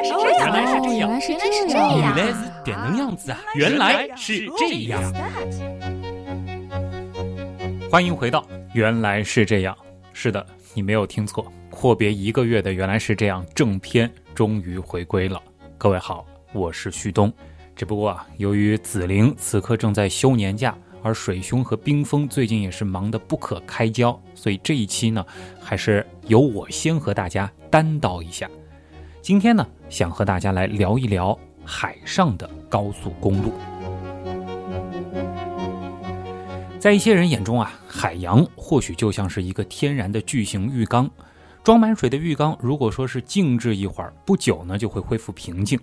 来是这样，原来是这样，原来是这样，原来是这样子啊！原来是这样。欢迎回到《原来是这样》。是的，你没有听错，阔别一个月的《原来是这样》正片终于回归了。各位好，我是旭东。只不过啊，由于紫菱此刻正在休年假，而水兄和冰封最近也是忙得不可开交，所以这一期呢，还是由我先和大家单刀一下。今天呢，想和大家来聊一聊海上的高速公路。在一些人眼中啊，海洋或许就像是一个天然的巨型浴缸，装满水的浴缸，如果说是静置一会儿，不久呢就会恢复平静。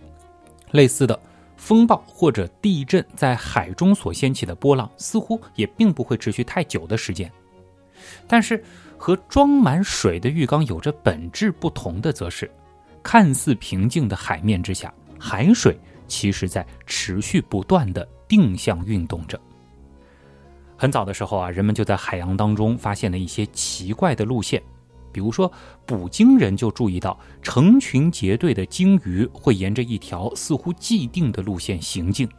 类似的风暴或者地震在海中所掀起的波浪，似乎也并不会持续太久的时间。但是和装满水的浴缸有着本质不同的，则是看似平静的海面之下，海水其实在持续不断的定向运动着。很早的时候啊，人们就在海洋当中发现了一些奇怪的路线，比如说捕鲸人就注意到成群结队的鲸鱼会沿着一条似乎既定的路线行进，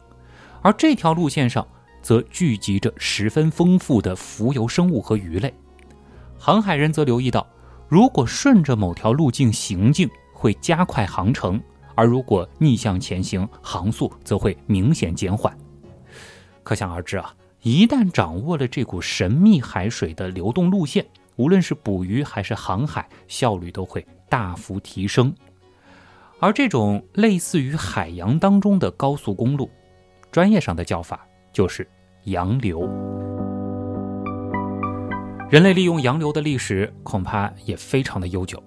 而这条路线上则聚集着十分丰富的浮游生物和鱼类。航海人则留意到，如果顺着某条路径行进，会加快航程；而如果逆向前行，航速则会明显减缓。可想而知啊。一旦掌握了这股神秘海水的流动路线，无论是捕鱼还是航海，效率都会大幅提升。而这种类似于海洋当中的高速公路，专业上的叫法就是洋流。人类利用洋流的历史恐怕也非常的悠久。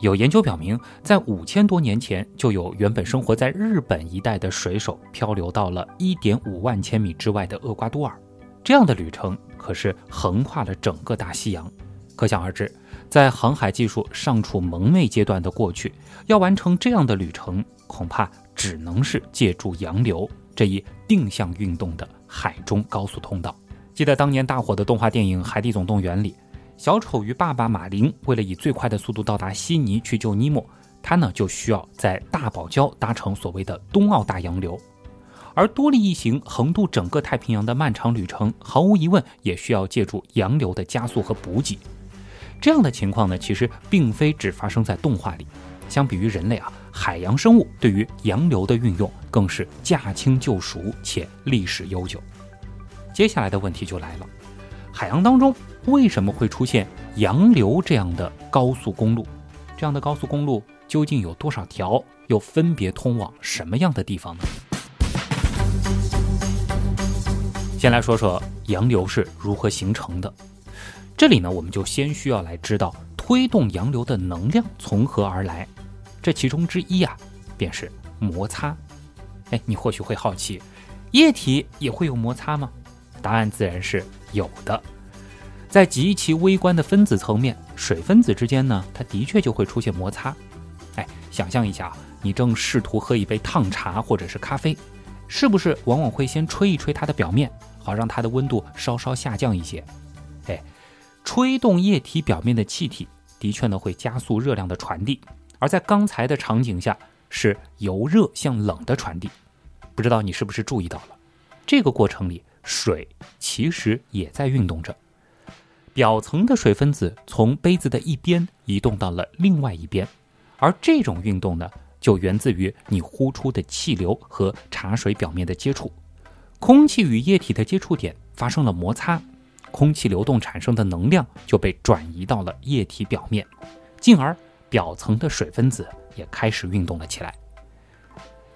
有研究表明，在五千多年前，就有原本生活在日本一带的水手漂流到了一点五万千米之外的厄瓜多尔。这样的旅程可是横跨了整个大西洋，可想而知，在航海技术尚处蒙昧阶段的过去，要完成这样的旅程，恐怕只能是借助洋流这一定向运动的海中高速通道。记得当年大火的动画电影《海底总动员》里，小丑鱼爸爸马林为了以最快的速度到达悉尼去救尼莫，他呢就需要在大堡礁搭乘所谓的东澳大洋流。而多利一行横渡整个太平洋的漫长旅程，毫无疑问也需要借助洋流的加速和补给。这样的情况呢，其实并非只发生在动画里。相比于人类啊，海洋生物对于洋流的运用更是驾轻就熟且历史悠久。接下来的问题就来了：海洋当中为什么会出现洋流这样的高速公路？这样的高速公路究竟有多少条？又分别通往什么样的地方呢？先来说说洋流是如何形成的。这里呢，我们就先需要来知道推动洋流的能量从何而来。这其中之一啊，便是摩擦。哎，你或许会好奇，液体也会有摩擦吗？答案自然是有的。在极其微观的分子层面，水分子之间呢，它的确就会出现摩擦。哎，想象一下，你正试图喝一杯烫茶或者是咖啡，是不是往往会先吹一吹它的表面？好让它的温度稍稍下降一些，哎，吹动液体表面的气体的确呢会加速热量的传递，而在刚才的场景下是由热向冷的传递，不知道你是不是注意到了，这个过程里水其实也在运动着，表层的水分子从杯子的一边移动到了另外一边，而这种运动呢就源自于你呼出的气流和茶水表面的接触。空气与液体的接触点发生了摩擦，空气流动产生的能量就被转移到了液体表面，进而表层的水分子也开始运动了起来。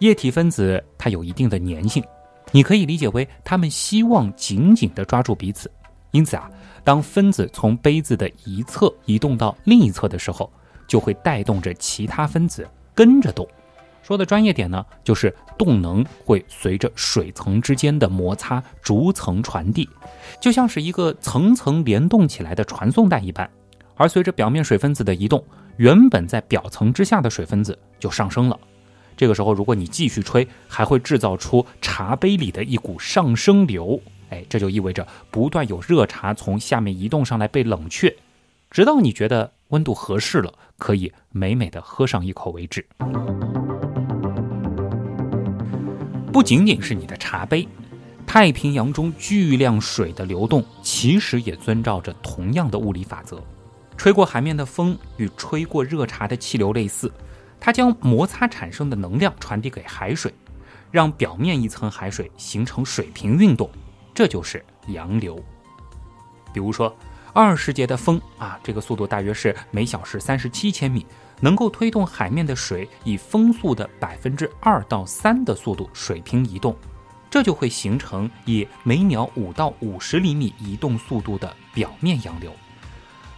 液体分子它有一定的粘性，你可以理解为它们希望紧紧地抓住彼此，因此啊，当分子从杯子的一侧移动到另一侧的时候，就会带动着其他分子跟着动。说的专业点呢，就是动能会随着水层之间的摩擦逐层传递，就像是一个层层联动起来的传送带一般。而随着表面水分子的移动，原本在表层之下的水分子就上升了。这个时候，如果你继续吹，还会制造出茶杯里的一股上升流。哎，这就意味着不断有热茶从下面移动上来被冷却，直到你觉得温度合适了，可以美美的喝上一口为止。不仅仅是你的茶杯，太平洋中巨量水的流动其实也遵照着同样的物理法则。吹过海面的风与吹过热茶的气流类似，它将摩擦产生的能量传递给海水，让表面一层海水形成水平运动，这就是洋流。比如说，二十节的风啊，这个速度大约是每小时三十七千米，能够推动海面的水以风速的百分之二到三的速度水平移动，这就会形成以每秒五到五十厘米移动速度的表面洋流。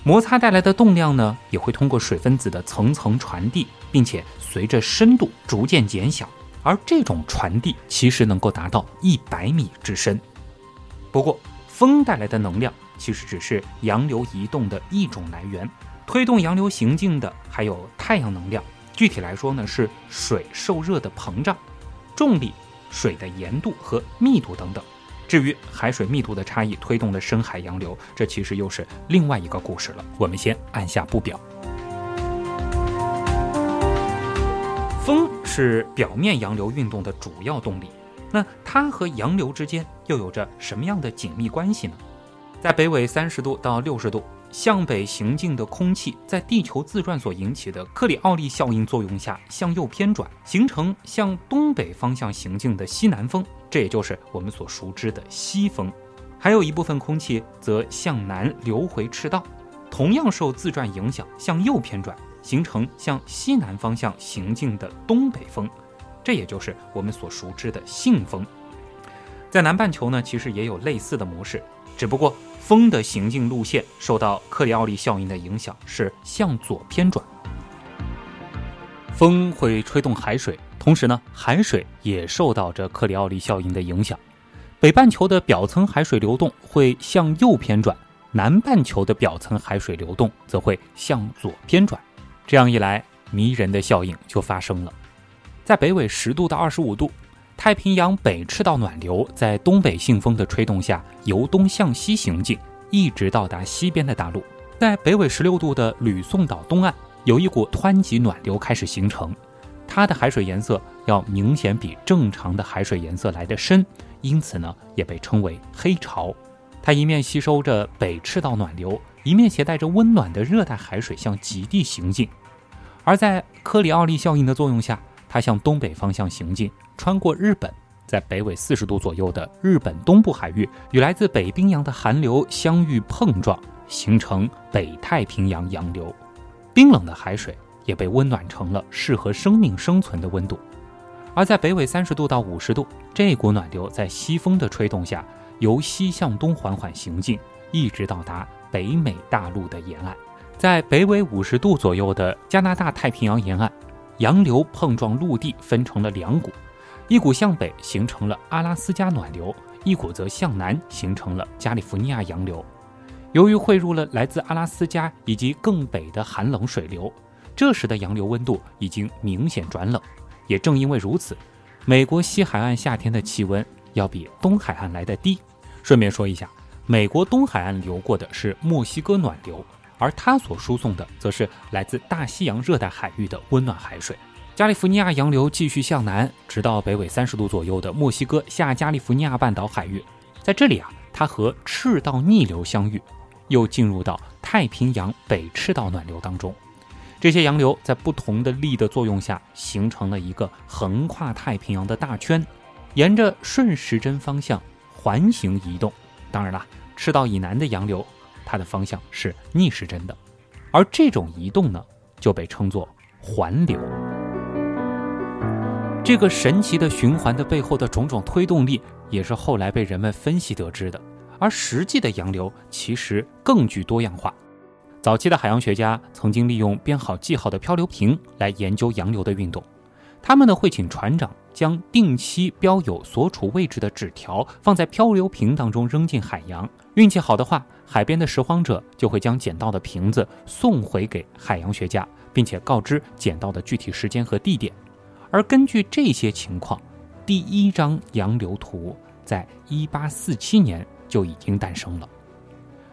摩擦带来的动量呢，也会通过水分子的层层传递，并且随着深度逐渐减小，而这种传递其实能够达到一百米之深。不过，风带来的能量其实只是洋流移动的一种来源，推动洋流行进的还有太阳能量。具体来说呢，是水受热的膨胀、重力、水的盐度和密度等等。至于海水密度的差异推动的深海洋流，这其实又是另外一个故事了。我们先按下不表。风是表面洋流运动的主要动力，那它和洋流之间又有着什么样的紧密关系呢？在北纬三十度到六十度向北行进的空气，在地球自转所引起的克里奥利效应作用下向右偏转，形成向东北方向行进的西南风。这也就是我们所熟知的西风，还有一部分空气则向南流回赤道，同样受自转影响向右偏转，形成向西南方向行进的东北风，这也就是我们所熟知的信风。在南半球呢，其实也有类似的模式，只不过风的行进路线受到克里奥利效应的影响是向左偏转，风会吹动海水。同时呢，海水也受到着克里奥利效应的影响，北半球的表层海水流动会向右偏转，南半球的表层海水流动则会向左偏转。这样一来，迷人的效应就发生了。在北纬十度到二十五度，太平洋北赤道暖流在东北信风的吹动下由东向西行进，一直到达西边的大陆。在北纬十六度的吕宋岛东岸，有一股湍急暖流开始形成。它的海水颜色要明显比正常的海水颜色来得深，因此呢，也被称为黑潮。它一面吸收着北赤道暖流，一面携带着温暖的热带海水向极地行进。而在科里奥利效应的作用下，它向东北方向行进，穿过日本，在北纬四十度左右的日本东部海域与来自北冰洋的寒流相遇碰撞，形成北太平洋洋流。冰冷的海水。也被温暖成了适合生命生存的温度，而在北纬三十度到五十度，这股暖流在西风的吹动下，由西向东缓缓行进，一直到达北美大陆的沿岸。在北纬五十度左右的加拿大太平洋沿岸，洋流碰撞陆地，分成了两股，一股向北形成了阿拉斯加暖流，一股则向南形成了加利福尼亚洋流。由于汇入了来自阿拉斯加以及更北的寒冷水流。这时的洋流温度已经明显转冷，也正因为如此，美国西海岸夏天的气温要比东海岸来的低。顺便说一下，美国东海岸流过的是墨西哥暖流，而它所输送的则是来自大西洋热带海域的温暖海水。加利福尼亚洋流继续向南，直到北纬三十度左右的墨西哥下加利福尼亚半岛海域，在这里啊，它和赤道逆流相遇，又进入到太平洋北赤道暖流当中。这些洋流在不同的力的作用下，形成了一个横跨太平洋的大圈，沿着顺时针方向环形移动。当然了，赤道以南的洋流，它的方向是逆时针的，而这种移动呢，就被称作环流。这个神奇的循环的背后的种种推动力，也是后来被人们分析得知的。而实际的洋流其实更具多样化。早期的海洋学家曾经利用编好记号的漂流瓶来研究洋流的运动。他们呢会请船长将定期标有所处位置的纸条放在漂流瓶当中扔进海洋。运气好的话，海边的拾荒者就会将捡到的瓶子送回给海洋学家，并且告知捡到的具体时间和地点。而根据这些情况，第一张洋流图在一八四七年就已经诞生了。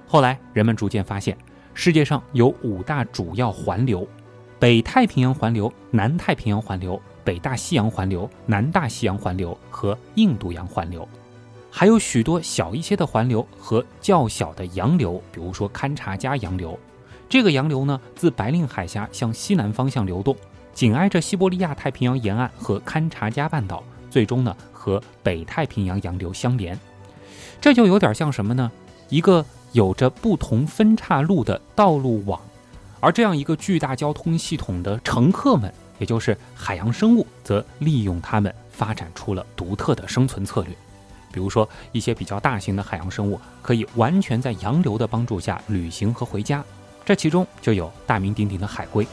后来人们逐渐发现。世界上有五大主要环流：北太平洋环流、南太平洋环流、北大西洋环流、南大西洋环流和印度洋环流，还有许多小一些的环流和较小的洋流，比如说堪察加洋流。这个洋流呢，自白令海峡向西南方向流动，紧挨着西伯利亚太平洋沿岸和堪察加半岛，最终呢和北太平洋洋流相连。这就有点像什么呢？一个有着不同分岔路的道路网，而这样一个巨大交通系统的乘客们，也就是海洋生物，则利用它们发展出了独特的生存策略。比如说，一些比较大型的海洋生物可以完全在洋流的帮助下旅行和回家。这其中就有大名鼎鼎的海龟。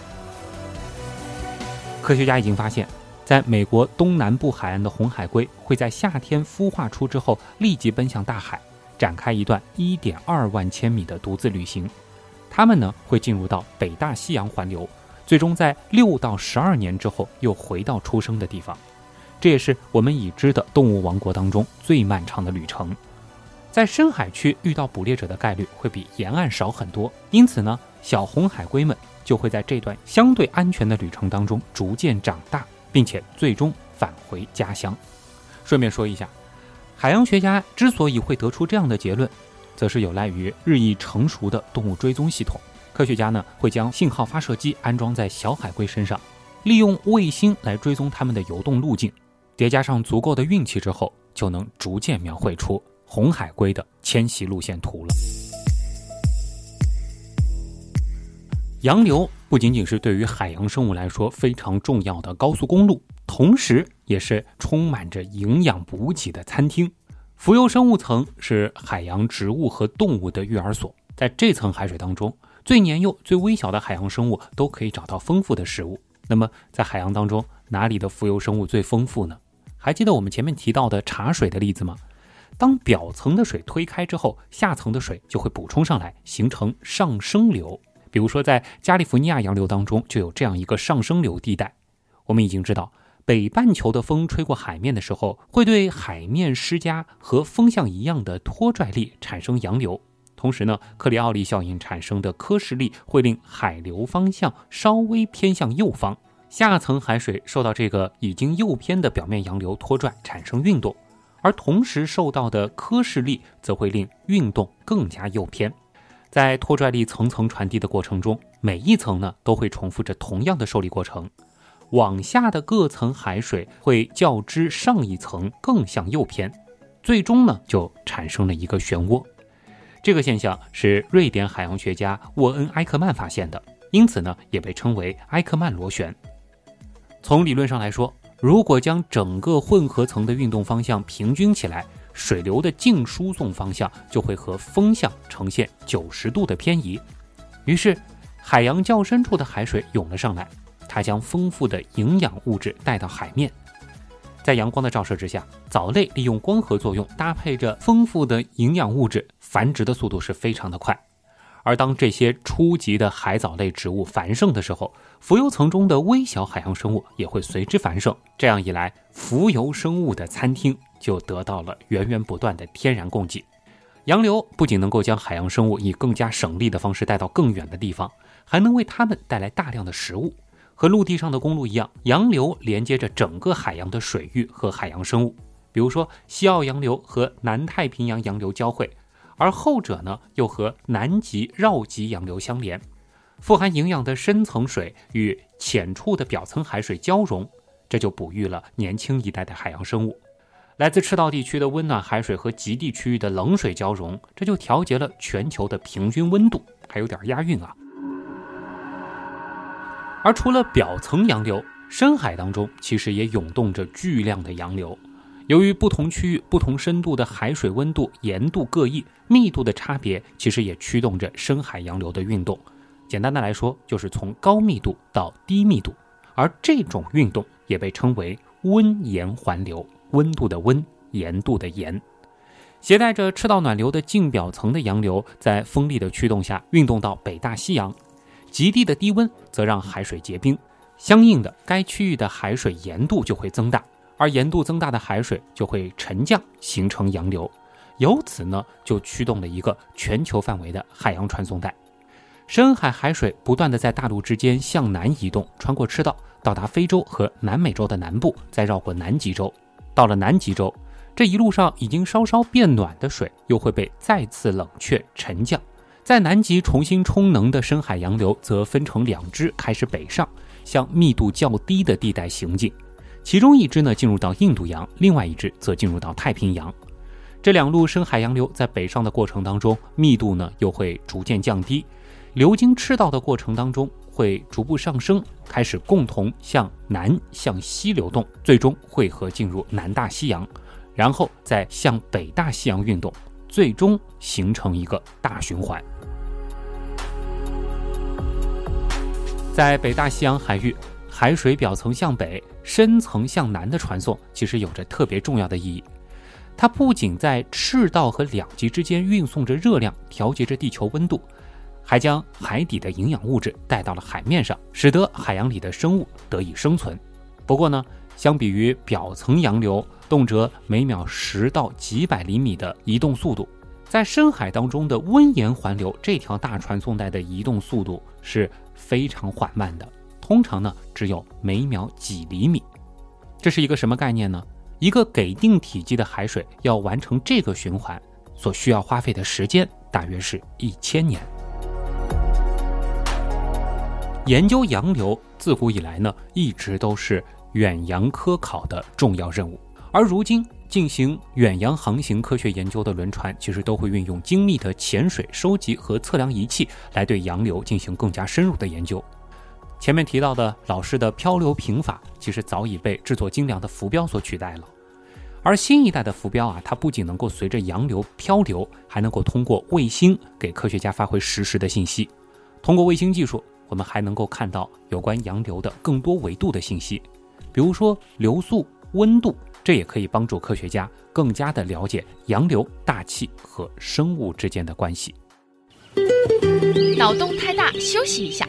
科学家已经发现，在美国东南部海岸的红海龟会在夏天孵化出之后，立即奔向大海，展开一段1.2万千米的独自旅行。它们呢会进入到北大西洋环流，最终在六到十二年之后又回到出生的地方。这也是我们已知的动物王国当中最漫长的旅程。在深海区遇到捕猎者的概率会比沿岸少很多，因此呢，小红海龟们就会在这段相对安全的旅程当中逐渐长大，并且最终返回家乡。顺便说一下，海洋学家之所以会得出这样的结论，则是有赖于日益成熟的动物追踪系统。科学家呢会将信号发射机安装在小海龟身上，利用卫星来追踪它们的游动路径，叠加上足够的运气之后，就能逐渐描绘出。红海龟的迁徙路线图了。洋流不仅仅是对于海洋生物来说非常重要的高速公路，同时也是充满着营养补给的餐厅。浮游生物层是海洋植物和动物的育儿所，在这层海水当中，最年幼、最微小的海洋生物都可以找到丰富的食物。那么，在海洋当中，哪里的浮游生物最丰富呢？还记得我们前面提到的茶水的例子吗？当表层的水推开之后，下层的水就会补充上来，形成上升流。比如说，在加利福尼亚洋流当中就有这样一个上升流地带。我们已经知道，北半球的风吹过海面的时候，会对海面施加和风向一样的拖拽力，产生洋流。同时呢，克里奥利效应产生的科氏力会令海流方向稍微偏向右方，下层海水受到这个已经右偏的表面洋流拖拽，产生运动。而同时受到的科氏力则会令运动更加右偏，在拖拽力层层传递的过程中，每一层呢都会重复着同样的受力过程，往下的各层海水会较之上一层更向右偏，最终呢就产生了一个漩涡。这个现象是瑞典海洋学家沃恩埃克曼发现的，因此呢也被称为埃克曼螺旋。从理论上来说。如果将整个混合层的运动方向平均起来，水流的净输送方向就会和风向呈现九十度的偏移。于是，海洋较深处的海水涌了上来，它将丰富的营养物质带到海面。在阳光的照射之下，藻类利用光合作用，搭配着丰富的营养物质，繁殖的速度是非常的快。而当这些初级的海藻类植物繁盛的时候，浮游层中的微小海洋生物也会随之繁盛。这样一来，浮游生物的餐厅就得到了源源不断的天然供给。洋流不仅能够将海洋生物以更加省力的方式带到更远的地方，还能为它们带来大量的食物。和陆地上的公路一样，洋流连接着整个海洋的水域和海洋生物。比如说，西澳洋流和南太平洋洋流交汇。而后者呢，又和南极绕极洋流相连，富含营养的深层水与浅处的表层海水交融，这就哺育了年轻一代的海洋生物。来自赤道地区的温暖海水和极地区域的冷水交融，这就调节了全球的平均温度，还有点押韵啊。而除了表层洋流，深海当中其实也涌动着巨量的洋流。由于不同区域、不同深度的海水温度、盐度各异，密度的差别其实也驱动着深海洋流的运动。简单的来说，就是从高密度到低密度，而这种运动也被称为温盐环流。温度的温，盐度的盐，携带着赤道暖流的近表层的洋流，在风力的驱动下运动到北大西洋。极地的低温则让海水结冰，相应的，该区域的海水盐度就会增大。而盐度增大的海水就会沉降，形成洋流，由此呢就驱动了一个全球范围的海洋传送带。深海海水不断的在大陆之间向南移动，穿过赤道，到达非洲和南美洲的南部，再绕过南极洲。到了南极洲，这一路上已经稍稍变暖的水又会被再次冷却沉降。在南极重新充能的深海洋流则分成两支，开始北上，向密度较低的地带行进。其中一支呢进入到印度洋，另外一支则进入到太平洋。这两路深海洋流在北上的过程当中，密度呢又会逐渐降低。流经赤道的过程当中，会逐步上升，开始共同向南向西流动，最终汇合进入南大西洋，然后再向北大西洋运动，最终形成一个大循环。在北大西洋海域，海水表层向北、深层向南的传送，其实有着特别重要的意义。它不仅在赤道和两极之间运送着热量，调节着地球温度。还将海底的营养物质带到了海面上，使得海洋里的生物得以生存。不过呢，相比于表层洋流动辄每秒十到几百厘米的移动速度，在深海当中的温盐环流这条大传送带的移动速度是非常缓慢的，通常呢只有每秒几厘米。这是一个什么概念呢？一个给定体积的海水要完成这个循环，所需要花费的时间大约是一千年。研究洋流自古以来呢，一直都是远洋科考的重要任务。而如今进行远洋航行科学研究的轮船，其实都会运用精密的潜水收集和测量仪器，来对洋流进行更加深入的研究。前面提到的老式的漂流瓶法，其实早已被制作精良的浮标所取代了。而新一代的浮标啊，它不仅能够随着洋流漂流，还能够通过卫星给科学家发回实时的信息。通过卫星技术。我们还能够看到有关洋流的更多维度的信息，比如说流速、温度，这也可以帮助科学家更加的了解洋流、大气和生物之间的关系。脑洞太大，休息一下。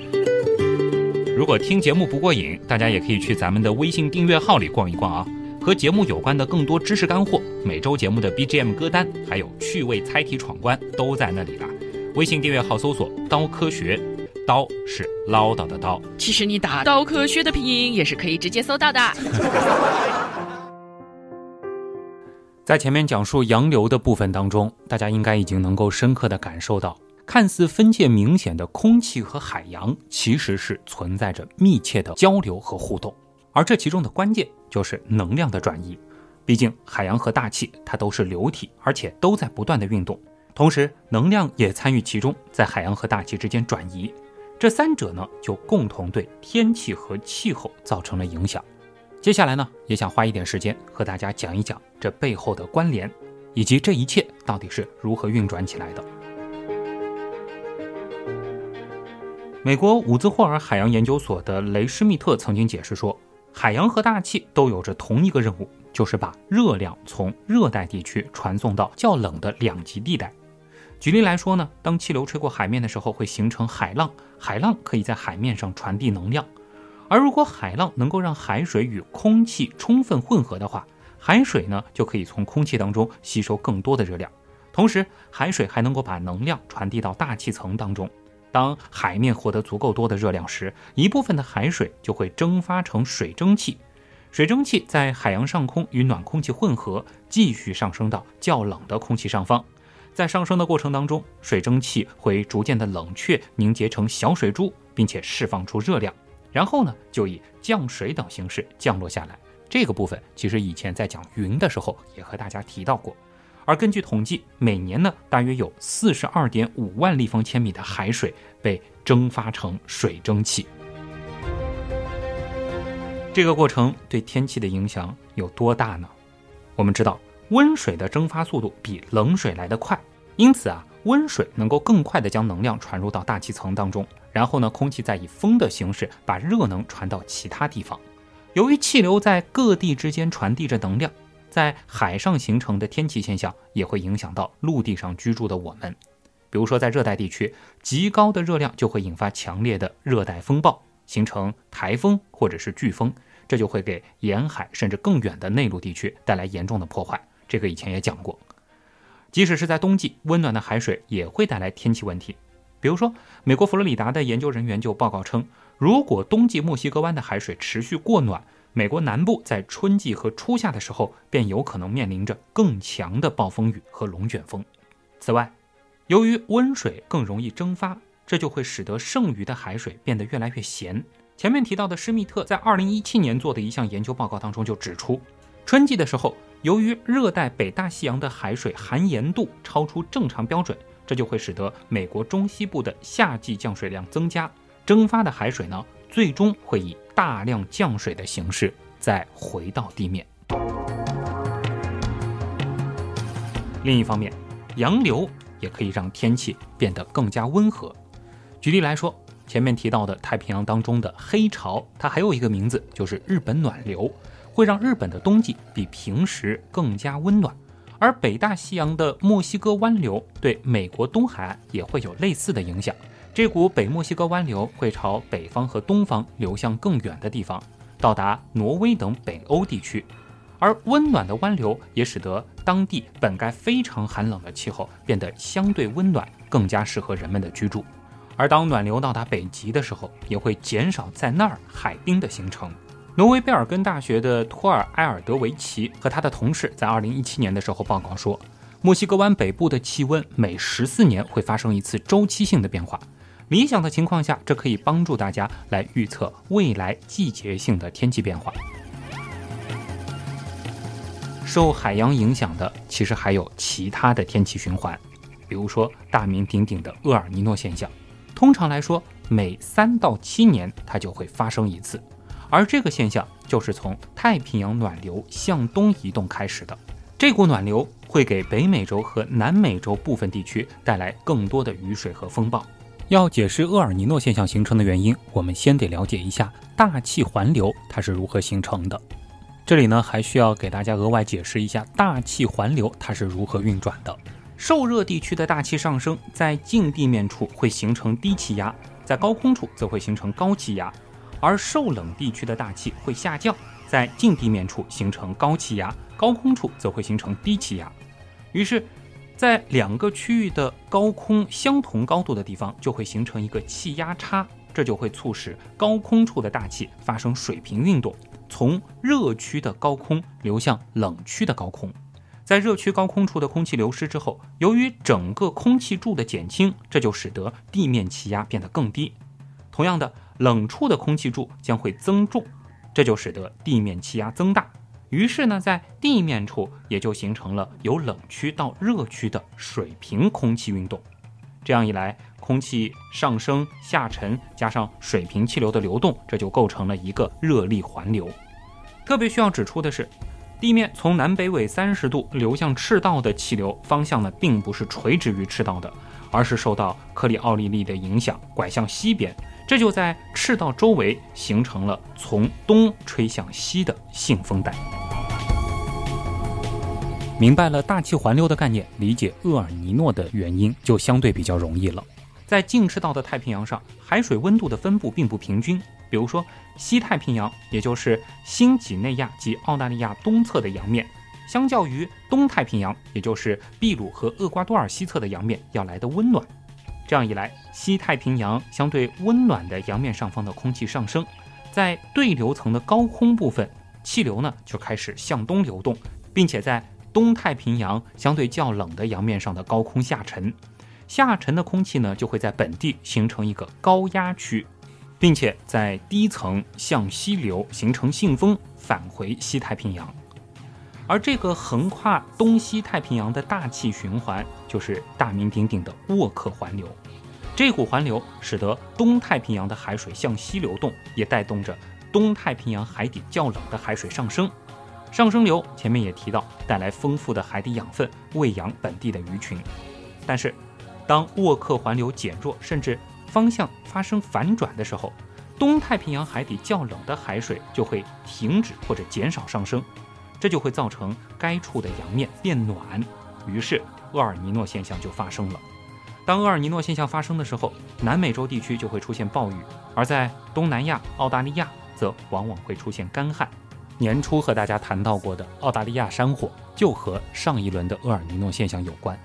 如果听节目不过瘾，大家也可以去咱们的微信订阅号里逛一逛啊，和节目有关的更多知识干货、每周节目的 BGM 歌单，还有趣味猜题闯关都在那里了。微信订阅号搜索“刀科学”。刀是唠叨的刀，其实你打“刀科学”的拼音也是可以直接搜到的。在前面讲述洋流的部分当中，大家应该已经能够深刻的感受到，看似分界明显的空气和海洋，其实是存在着密切的交流和互动，而这其中的关键就是能量的转移。毕竟海洋和大气它都是流体，而且都在不断的运动，同时能量也参与其中，在海洋和大气之间转移。这三者呢，就共同对天气和气候造成了影响。接下来呢，也想花一点时间和大家讲一讲这背后的关联，以及这一切到底是如何运转起来的。美国伍兹霍尔海洋研究所的雷施密特曾经解释说，海洋和大气都有着同一个任务，就是把热量从热带地区传送到较冷的两极地带。举例来说呢，当气流吹过海面的时候，会形成海浪，海浪可以在海面上传递能量。而如果海浪能够让海水与空气充分混合的话，海水呢就可以从空气当中吸收更多的热量，同时海水还能够把能量传递到大气层当中。当海面获得足够多的热量时，一部分的海水就会蒸发成水蒸气，水蒸气在海洋上空与暖空气混合，继续上升到较冷的空气上方。在上升的过程当中，水蒸气会逐渐的冷却凝结成小水珠，并且释放出热量，然后呢就以降水等形式降落下来。这个部分其实以前在讲云的时候也和大家提到过。而根据统计，每年呢大约有四十二点五万立方千米的海水被蒸发成水蒸气。这个过程对天气的影响有多大呢？我们知道。温水的蒸发速度比冷水来得快，因此啊，温水能够更快地将能量传入到大气层当中，然后呢，空气再以风的形式把热能传到其他地方。由于气流在各地之间传递着能量，在海上形成的天气现象也会影响到陆地上居住的我们。比如说，在热带地区，极高的热量就会引发强烈的热带风暴，形成台风或者是飓风，这就会给沿海甚至更远的内陆地区带来严重的破坏。这个以前也讲过，即使是在冬季，温暖的海水也会带来天气问题。比如说，美国佛罗里达的研究人员就报告称，如果冬季墨西哥湾的海水持续过暖，美国南部在春季和初夏的时候便有可能面临着更强的暴风雨和龙卷风。此外，由于温水更容易蒸发，这就会使得剩余的海水变得越来越咸。前面提到的施密特在2017年做的一项研究报告当中就指出，春季的时候，由于热带北大西洋的海水含盐度超出正常标准。这就会使得美国中西部的夏季降水量增加，蒸发的海水呢，最终会以大量降水的形式再回到地面。另一方面，洋流也可以让天气变得更加温和。举例来说，前面提到的太平洋当中的黑潮，它还有一个名字，就是日本暖流，会让日本的冬季比平时更加温暖。而北大西洋的墨西哥湾流对美国东海岸也会有类似的影响。这股北墨西哥湾流会朝北方和东方流向更远的地方，到达挪威等北欧地区。而温暖的湾流也使得当地本该非常寒冷的气候变得相对温暖，更加适合人们的居住。而当暖流到达北极的时候，也会减少在那儿海冰的形成。挪威贝尔根大学的托尔埃尔德维奇和他的同事在2017年的时候报告说，墨西哥湾北部的气温每十四年会发生一次周期性的变化。理想的情况下，这可以帮助大家来预测未来季节性的天气变化。受海洋影响的其实还有其他的天气循环，比如说大名鼎鼎的厄尔尼诺现象。通常来说，每三到七年它就会发生一次。而这个现象就是从太平洋暖流向东移动开始的。这股暖流会给北美洲和南美洲部分地区带来更多的雨水和风暴。要解释厄尔尼诺现象形成的原因，我们先得了解一下大气环流它是如何形成的。这里呢，还需要给大家额外解释一下大气环流它是如何运转的。受热地区的大气上升，在近地面处会形成低气压，在高空处则会形成高气压。而受冷地区的大气会下降，在近地面处形成高气压，高空处则会形成低气压。于是，在两个区域的高空相同高度的地方，就会形成一个气压差，这就会促使高空处的大气发生水平运动，从热区的高空流向冷区的高空。在热区高空处的空气流失之后，由于整个空气柱的减轻，这就使得地面气压变得更低。同样的。冷处的空气柱将会增重，这就使得地面气压增大。于是呢，在地面处也就形成了由冷区到热区的水平空气运动。这样一来，空气上升下沉，加上水平气流的流动，这就构成了一个热力环流。特别需要指出的是，地面从南北纬三十度流向赤道的气流方向呢，并不是垂直于赤道的，而是受到克里奥利力的影响，拐向西边。这就在赤道周围形成了从东吹向西的信风带。明白了大气环流的概念，理解厄尔尼诺的原因就相对比较容易了。在近赤道的太平洋上，海水温度的分布并不平均。比如说，西太平洋，也就是新几内亚及澳大利亚东侧的洋面，相较于东太平洋，也就是秘鲁和厄瓜多尔西侧的洋面，要来的温暖。这样一来，西太平洋相对温暖的洋面上方的空气上升，在对流层的高空部分，气流呢就开始向东流动，并且在东太平洋相对较冷的洋面上的高空下沉，下沉的空气呢就会在本地形成一个高压区，并且在低层向西流，形成信风，返回西太平洋。而这个横跨东西太平洋的大气循环，就是大名鼎鼎的沃克环流。这股环流使得东太平洋的海水向西流动，也带动着东太平洋海底较冷的海水上升。上升流前面也提到，带来丰富的海底养分，喂养本地的鱼群。但是，当沃克环流减弱，甚至方向发生反转的时候，东太平洋海底较冷的海水就会停止或者减少上升。这就会造成该处的洋面变暖，于是厄尔尼诺现象就发生了。当厄尔尼诺现象发生的时候，南美洲地区就会出现暴雨，而在东南亚、澳大利亚则往往会出现干旱。年初和大家谈到过的澳大利亚山火，就和上一轮的厄尔尼诺现象有关。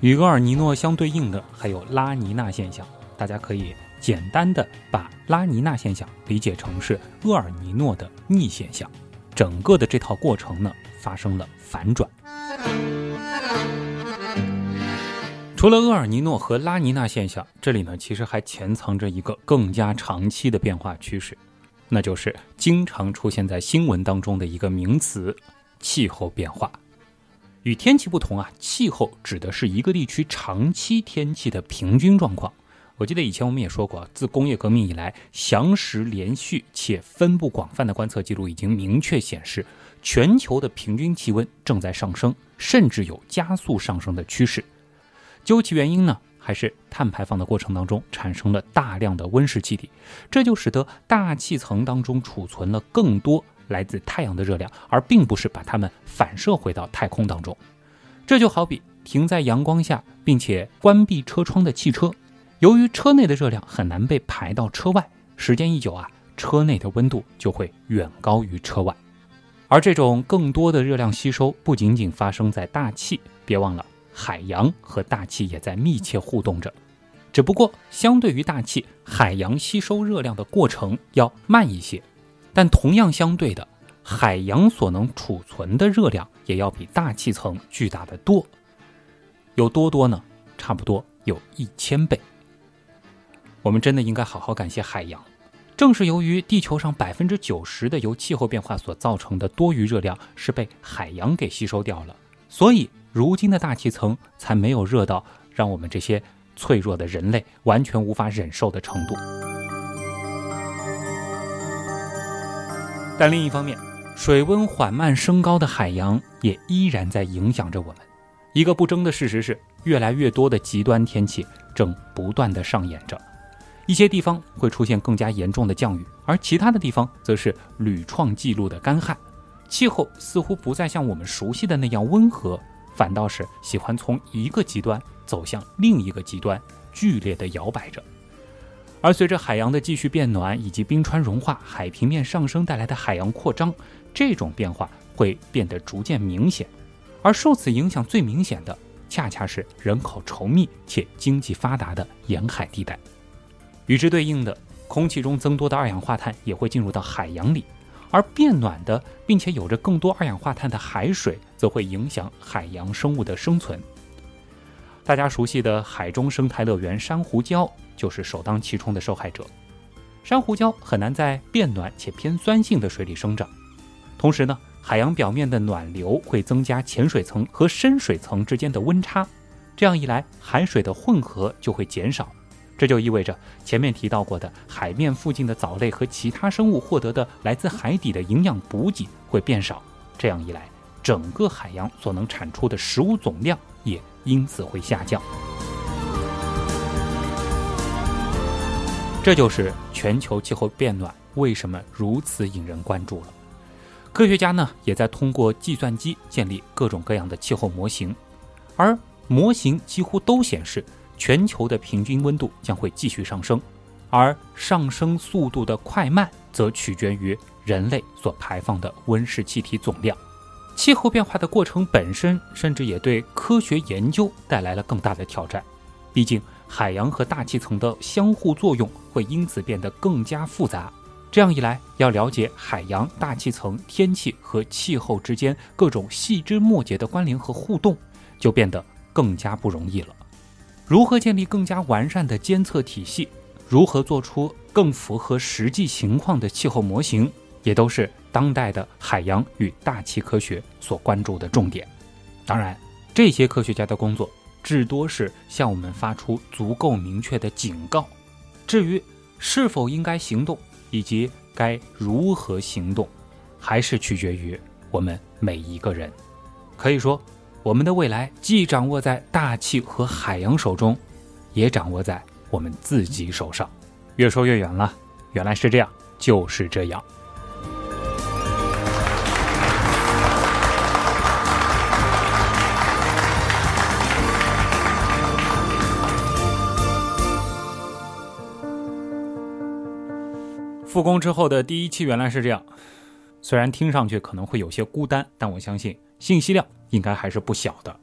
与厄尔尼诺相对应的还有拉尼娜现象。大家可以简单的把拉尼娜现象理解成是厄尔尼诺的逆现象，整个的这套过程呢发生了反转。除了厄尔尼诺和拉尼娜现象，这里呢其实还潜藏着一个更加长期的变化趋势，那就是经常出现在新闻当中的一个名词——气候变化。与天气不同啊，气候指的是一个地区长期天气的平均状况。我记得以前我们也说过，自工业革命以来，详实、连续且分布广泛的观测记录已经明确显示，全球的平均气温正在上升，甚至有加速上升的趋势。究其原因呢，还是碳排放的过程当中产生了大量的温室气体，这就使得大气层当中储存了更多。来自太阳的热量，而并不是把它们反射回到太空当中。这就好比停在阳光下并且关闭车窗的汽车，由于车内的热量很难被排到车外，时间一久啊，车内的温度就会远高于车外。而这种更多的热量吸收不仅仅发生在大气，别忘了海洋和大气也在密切互动着。只不过相对于大气，海洋吸收热量的过程要慢一些。但同样相对的，海洋所能储存的热量也要比大气层巨大的多。有多多呢？差不多有一千倍。我们真的应该好好感谢海洋。正是由于地球上百分之九十的由气候变化所造成的多余热量是被海洋给吸收掉了，所以如今的大气层才没有热到让我们这些脆弱的人类完全无法忍受的程度。但另一方面，水温缓慢升高的海洋也依然在影响着我们。一个不争的事实是，越来越多的极端天气正不断的上演着。一些地方会出现更加严重的降雨，而其他的地方则是屡创纪录的干旱。气候似乎不再像我们熟悉的那样温和，反倒是喜欢从一个极端走向另一个极端，剧烈的摇摆着。而随着海洋的继续变暖以及冰川融化、海平面上升带来的海洋扩张，这种变化会变得逐渐明显。而受此影响最明显的，恰恰是人口稠密且经济发达的沿海地带。与之对应的，空气中增多的二氧化碳也会进入到海洋里，而变暖的并且有着更多二氧化碳的海水，则会影响海洋生物的生存。大家熟悉的海中生态乐园珊瑚礁。就是首当其冲的受害者。珊瑚礁很难在变暖且偏酸性的水里生长，同时呢，海洋表面的暖流会增加浅水层和深水层之间的温差，这样一来，海水的混合就会减少，这就意味着前面提到过的海面附近的藻类和其他生物获得的来自海底的营养补给会变少，这样一来，整个海洋所能产出的食物总量也因此会下降。这就是全球气候变暖为什么如此引人关注了。科学家呢也在通过计算机建立各种各样的气候模型，而模型几乎都显示全球的平均温度将会继续上升，而上升速度的快慢则取决于人类所排放的温室气体总量。气候变化的过程本身，甚至也对科学研究带来了更大的挑战，毕竟。海洋和大气层的相互作用会因此变得更加复杂。这样一来，要了解海洋、大气层、天气和气候之间各种细枝末节的关联和互动，就变得更加不容易了。如何建立更加完善的监测体系？如何做出更符合实际情况的气候模型？也都是当代的海洋与大气科学所关注的重点。当然，这些科学家的工作。至多是向我们发出足够明确的警告，至于是否应该行动以及该如何行动，还是取决于我们每一个人。可以说，我们的未来既掌握在大气和海洋手中，也掌握在我们自己手上。越说越远了，原来是这样，就是这样。复工之后的第一期原来是这样，虽然听上去可能会有些孤单，但我相信信息量应该还是不小的。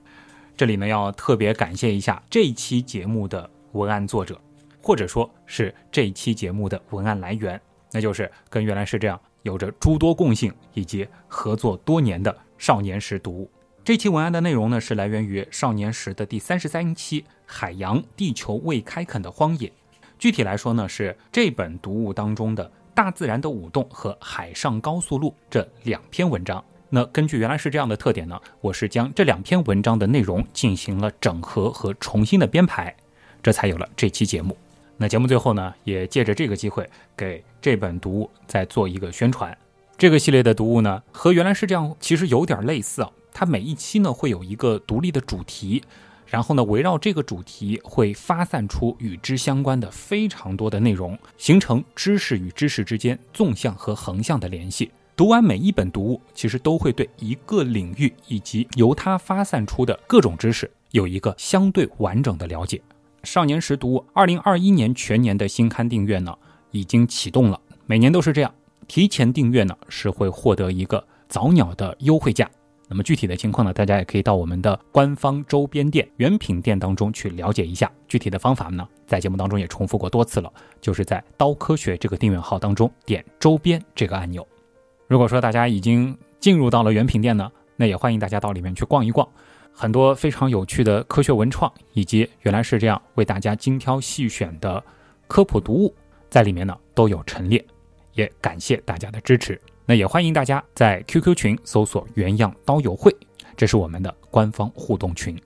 这里呢要特别感谢一下这一期节目的文案作者或者说是这一期节目的文案来源，那就是跟原来是这样有着诸多共性以及合作多年的少年时读物。这期文案的内容呢，是来源于少年时的第三十三期《海洋地球未开垦的荒野》。具体来说呢，是这本读物当中的《大自然的舞动》和《海上高速路》这两篇文章。那根据原来是这样的特点呢，我是将这两篇文章的内容进行了整合和重新的编排，这才有了这期节目。那节目最后呢，也借着这个机会给这本读物再做一个宣传。这个系列的读物呢，和原来是这样其实有点类似啊。它每一期呢会有一个独立的主题，然后呢围绕这个主题会发散出与之相关的非常多的内容，形成知识与知识之间纵向和横向的联系。读完每一本读物，其实都会对一个领域以及由它发散出的各种知识有一个相对完整的了解。少年时读物二零二一年全年的新刊订阅呢已经启动了，每年都是这样，提前订阅呢是会获得一个早鸟的优惠价。那么具体的情况呢，大家也可以到我们的官方周边店原品店当中去了解一下。具体的方法呢，在节目当中也重复过多次了，就是在刀科学这个订阅号当中点周边这个按钮。如果说大家已经进入到了原品店呢，那也欢迎大家到里面去逛一逛，很多非常有趣的科学文创，以及原来是这样为大家精挑细选的科普读物，在里面呢都有陈列，也感谢大家的支持。那也欢迎大家在 QQ 群搜索“原样刀友会”，这是我们的官方互动群。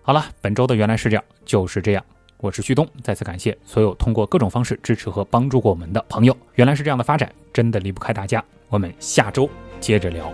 好了，本周的原来是这样就是这样。我是旭东，再次感谢所有通过各种方式支持和帮助过我们的朋友。原来是这样的发展，真的离不开大家。我们下周接着聊。